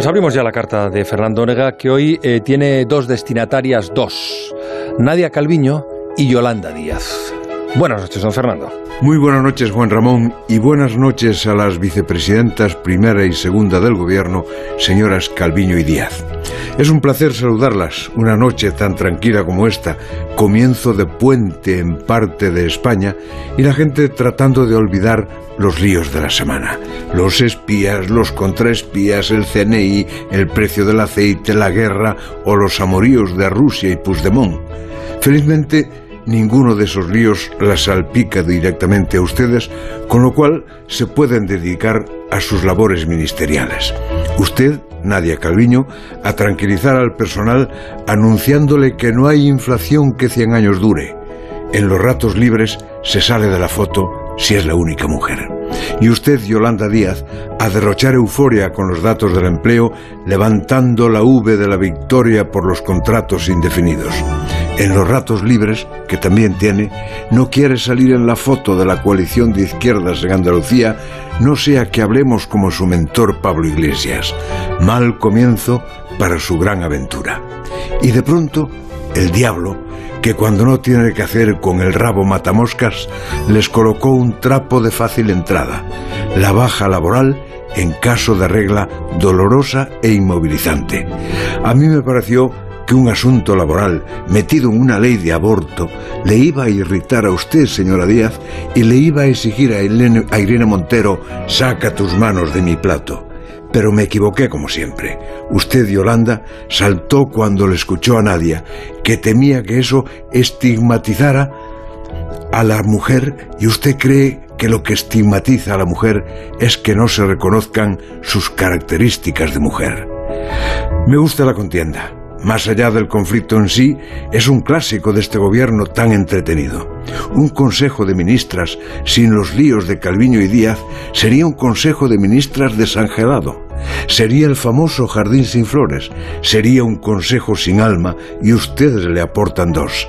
Pues abrimos ya la carta de Fernando Onega, que hoy eh, tiene dos destinatarias, dos. Nadia Calviño y Yolanda Díaz. Buenas noches, don Fernando. Muy buenas noches, Juan Ramón, y buenas noches a las vicepresidentas primera y segunda del Gobierno, señoras Calviño y Díaz. Es un placer saludarlas una noche tan tranquila como esta, comienzo de puente en parte de España, y la gente tratando de olvidar los líos de la semana. Los espías, los contraespías, el CNI, el precio del aceite, la guerra o los amoríos de Rusia y Puigdemont. Felizmente, ninguno de esos líos las salpica directamente a ustedes, con lo cual se pueden dedicar a sus labores ministeriales. Usted, Nadia Calviño, a tranquilizar al personal anunciándole que no hay inflación que 100 años dure. En los ratos libres se sale de la foto si es la única mujer. Y usted, Yolanda Díaz, a derrochar euforia con los datos del empleo, levantando la V de la victoria por los contratos indefinidos en los ratos libres, que también tiene, no quiere salir en la foto de la coalición de izquierdas en Andalucía, no sea que hablemos como su mentor Pablo Iglesias. Mal comienzo para su gran aventura. Y de pronto, el diablo, que cuando no tiene que hacer con el rabo matamoscas, les colocó un trapo de fácil entrada, la baja laboral en caso de regla dolorosa e inmovilizante. A mí me pareció que un asunto laboral metido en una ley de aborto le iba a irritar a usted, señora Díaz, y le iba a exigir a, Irene Montero, saca tus manos de mi plato. Pero me equivoqué como siempre. Usted, Yolanda, saltó cuando le escuchó a Nadia, que temía que eso estigmatizara a la mujer y usted cree que lo que estigmatiza a la mujer es que no se reconozcan sus características de mujer. Me gusta la contienda más allá del conflicto en sí, es un clásico de este gobierno tan entretenido. Un consejo de ministras sin los líos de Calviño y Díaz sería un consejo de ministras desangelado. Sería el famoso jardín sin flores, sería un consejo sin alma y ustedes le aportan dos.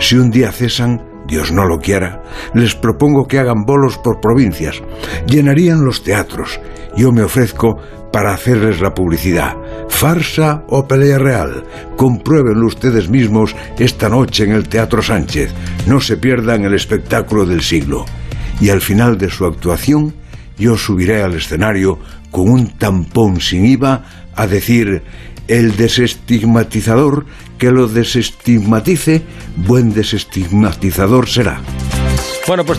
Si un día cesan, Dios no lo quiera, les propongo que hagan bolos por provincias, llenarían los teatros. Yo me ofrezco para hacerles la publicidad. ¿Farsa o pelea real? Compruébenlo ustedes mismos esta noche en el Teatro Sánchez. No se pierdan el espectáculo del siglo. Y al final de su actuación, yo subiré al escenario con un tampón sin IVA a decir el desestigmatizador que lo desestigmatice, buen desestigmatizador será. Bueno, pues